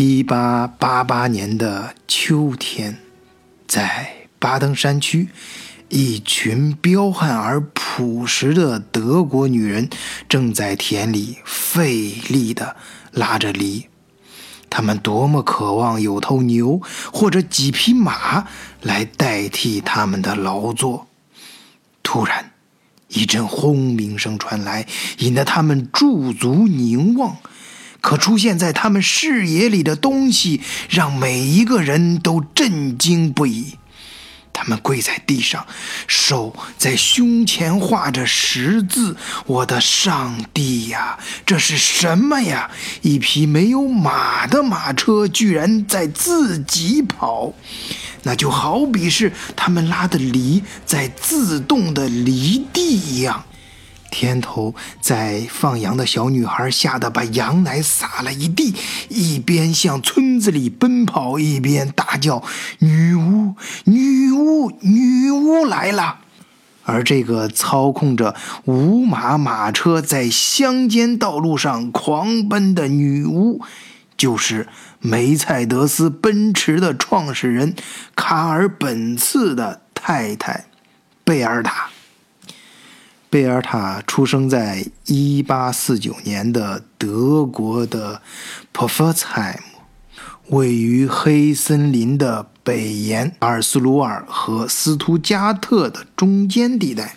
一八八八年的秋天，在巴登山区，一群彪悍而朴实的德国女人正在田里费力地拉着犁。她们多么渴望有头牛或者几匹马来代替他们的劳作！突然，一阵轰鸣声传来，引得他们驻足凝望。可出现在他们视野里的东西，让每一个人都震惊不已。他们跪在地上，手在胸前画着十字。我的上帝呀，这是什么呀？一匹没有马的马车居然在自己跑，那就好比是他们拉的犁在自动的犁地一样。天头在放羊的小女孩吓得把羊奶洒了一地，一边向村子里奔跑，一边大叫：“女巫，女巫，女巫来了！”而这个操控着五马马车在乡间道路上狂奔的女巫，就是梅赛德斯奔驰的创始人卡尔本茨的太太贝尔塔。贝尔塔出生在1849年的德国的珀夫茨姆，位于黑森林的北沿，阿尔斯鲁尔和斯图加特的中间地带。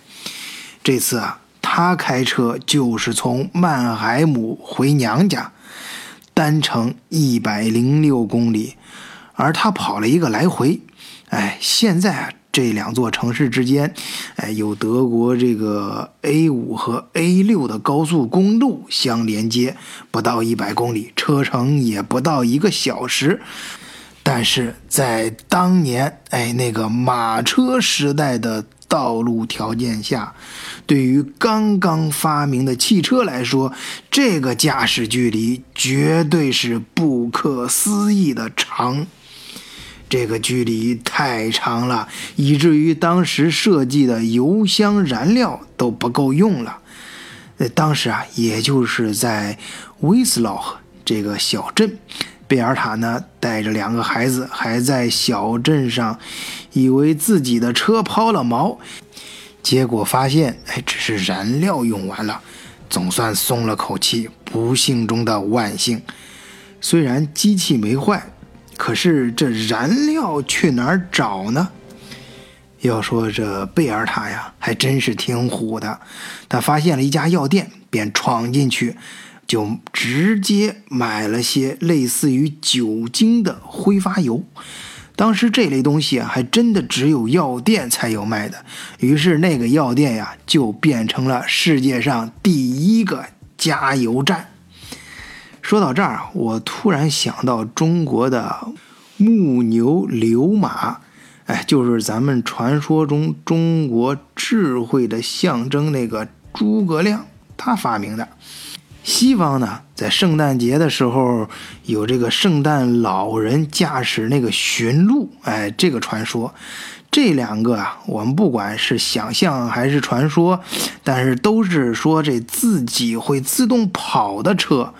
这次啊，他开车就是从曼海姆回娘家，单程106公里，而他跑了一个来回。哎，现在啊。这两座城市之间，哎，有德国这个 A 五和 A 六的高速公路相连接，不到一百公里，车程也不到一个小时。但是在当年，哎，那个马车时代的道路条件下，对于刚刚发明的汽车来说，这个驾驶距离绝对是不可思议的长。这个距离太长了，以至于当时设计的油箱燃料都不够用了。呃，当时啊，也就是在威斯劳赫这个小镇，贝尔塔呢带着两个孩子还在小镇上，以为自己的车抛了锚，结果发现，哎，只是燃料用完了，总算松了口气。不幸中的万幸，虽然机器没坏。可是这燃料去哪儿找呢？要说这贝尔塔呀，还真是挺虎的。他发现了一家药店，便闯进去，就直接买了些类似于酒精的挥发油。当时这类东西啊，还真的只有药店才有卖的。于是那个药店呀，就变成了世界上第一个加油站。说到这儿，我突然想到中国的木牛流马，哎，就是咱们传说中中国智慧的象征那个诸葛亮他发明的。西方呢，在圣诞节的时候有这个圣诞老人驾驶那个驯鹿，哎，这个传说。这两个啊，我们不管是想象还是传说，但是都是说这自己会自动跑的车。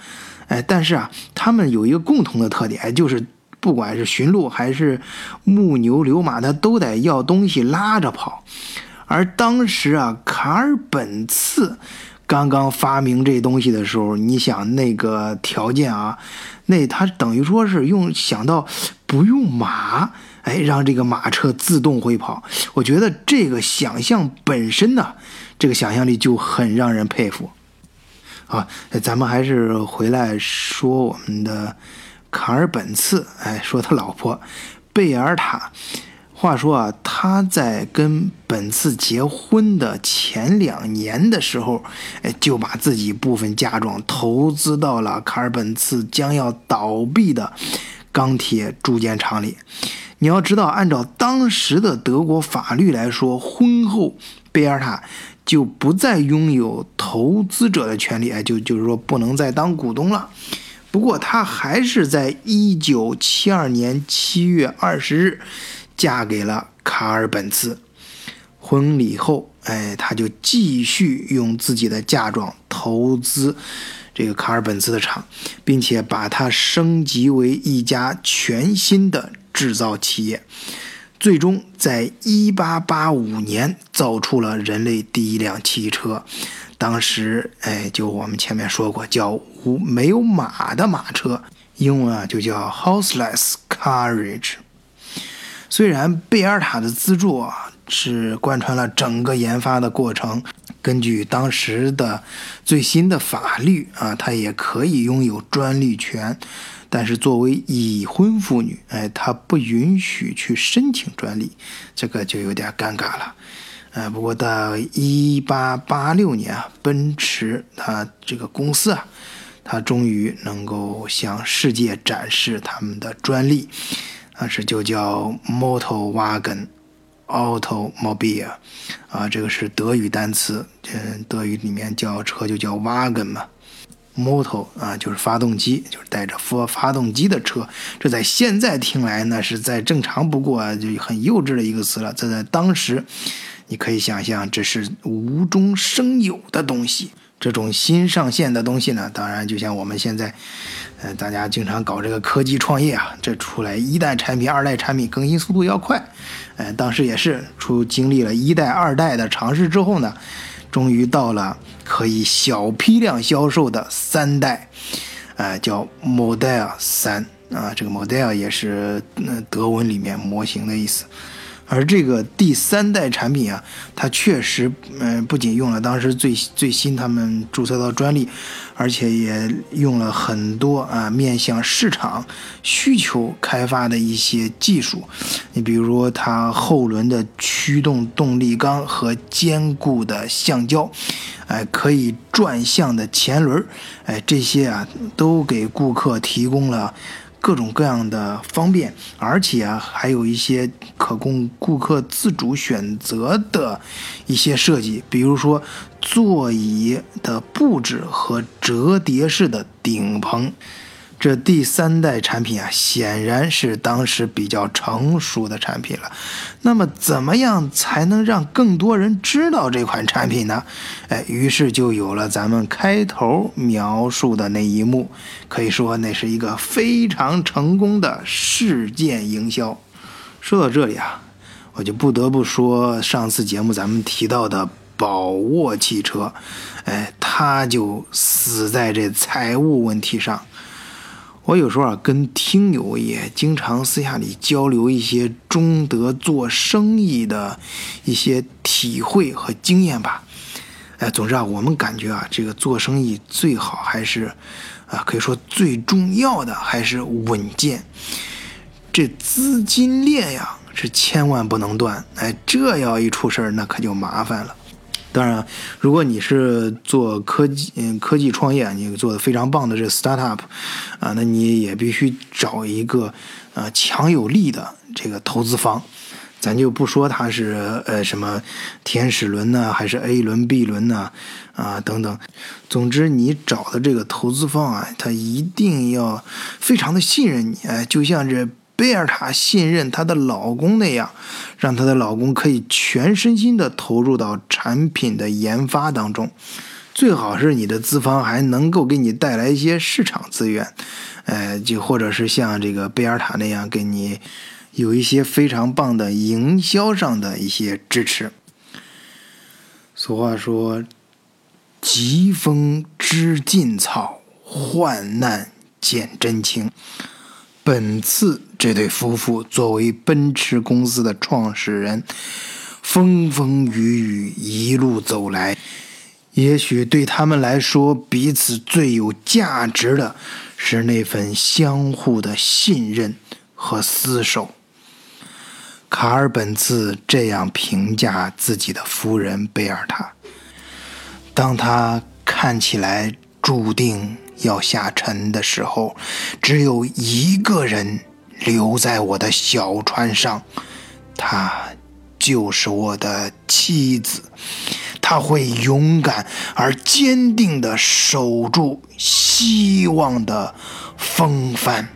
哎，但是啊，他们有一个共同的特点，就是不管是驯鹿还是牧牛流马，它都得要东西拉着跑。而当时啊，卡尔本茨刚刚发明这东西的时候，你想那个条件啊，那他等于说是用想到不用马，哎，让这个马车自动会跑。我觉得这个想象本身呢，这个想象力就很让人佩服。啊，咱们还是回来说我们的卡尔本茨，哎，说他老婆贝尔塔。话说啊，他在跟本茨结婚的前两年的时候，哎，就把自己部分嫁妆投资到了卡尔本茨将要倒闭的钢铁铸件厂里。你要知道，按照当时的德国法律来说，婚后贝尔塔。就不再拥有投资者的权利，哎，就就是说不能再当股东了。不过她还是在一九七二年七月二十日嫁给了卡尔本茨。婚礼后，哎，她就继续用自己的嫁妆投资这个卡尔本茨的厂，并且把它升级为一家全新的制造企业。最终，在1885年造出了人类第一辆汽车。当时，哎，就我们前面说过，叫无没有马的马车，英文啊就叫 horseless carriage。虽然贝尔塔的资助啊是贯穿了整个研发的过程。根据当时的最新的法律啊，它也可以拥有专利权，但是作为已婚妇女，哎，她不允许去申请专利，这个就有点尴尬了。呃，不过到一八八六年啊，奔驰它这个公司啊，它终于能够向世界展示他们的专利，当时就叫 Motor Wagen。Automobile，啊，这个是德语单词，嗯，德语里面叫车就叫 Wagen 嘛，Motor 啊就是发动机，就是带着发发动机的车。这在现在听来呢，是再正常不过，就很幼稚的一个词了。这在当时，你可以想象，这是无中生有的东西。这种新上线的东西呢，当然就像我们现在，呃，大家经常搞这个科技创业啊，这出来一代产品、二代产品更新速度要快，呃，当时也是出经历了一代、二代的尝试之后呢，终于到了可以小批量销售的三代，呃，叫 Model 三啊，这个 Model 也是德文里面模型的意思。而这个第三代产品啊，它确实，嗯，不仅用了当时最最新他们注册到专利，而且也用了很多啊面向市场需求开发的一些技术。你比如说，它后轮的驱动动力缸和坚固的橡胶，哎，可以转向的前轮，哎，这些啊都给顾客提供了。各种各样的方便，而且啊，还有一些可供顾客自主选择的一些设计，比如说座椅的布置和折叠式的顶棚。这第三代产品啊，显然是当时比较成熟的产品了。那么，怎么样才能让更多人知道这款产品呢？哎，于是就有了咱们开头描述的那一幕。可以说，那是一个非常成功的事件营销。说到这里啊，我就不得不说上次节目咱们提到的宝沃汽车，哎，它就死在这财务问题上。我有时候啊，跟听友也经常私下里交流一些中德做生意的一些体会和经验吧。哎，总之啊，我们感觉啊，这个做生意最好还是啊，可以说最重要的还是稳健。这资金链呀，是千万不能断。哎，这要一出事儿，那可就麻烦了。当然，如果你是做科技，嗯，科技创业，你做的非常棒的这 startup，啊，那你也必须找一个，呃，强有力的这个投资方。咱就不说他是呃什么天使轮呢，还是 A 轮、B 轮呢，啊等等。总之，你找的这个投资方啊，他一定要非常的信任你，哎，就像这。贝尔塔信任她的老公那样，让她的老公可以全身心的投入到产品的研发当中。最好是你的资方还能够给你带来一些市场资源，呃，就或者是像这个贝尔塔那样给你有一些非常棒的营销上的一些支持。俗话说：“疾风知劲草，患难见真情。”本次这对夫妇作为奔驰公司的创始人，风风雨雨一路走来，也许对他们来说，彼此最有价值的是那份相互的信任和厮守。卡尔本茨这样评价自己的夫人贝尔塔：当他看起来注定。要下沉的时候，只有一个人留在我的小船上，她就是我的妻子。她会勇敢而坚定地守住希望的风帆。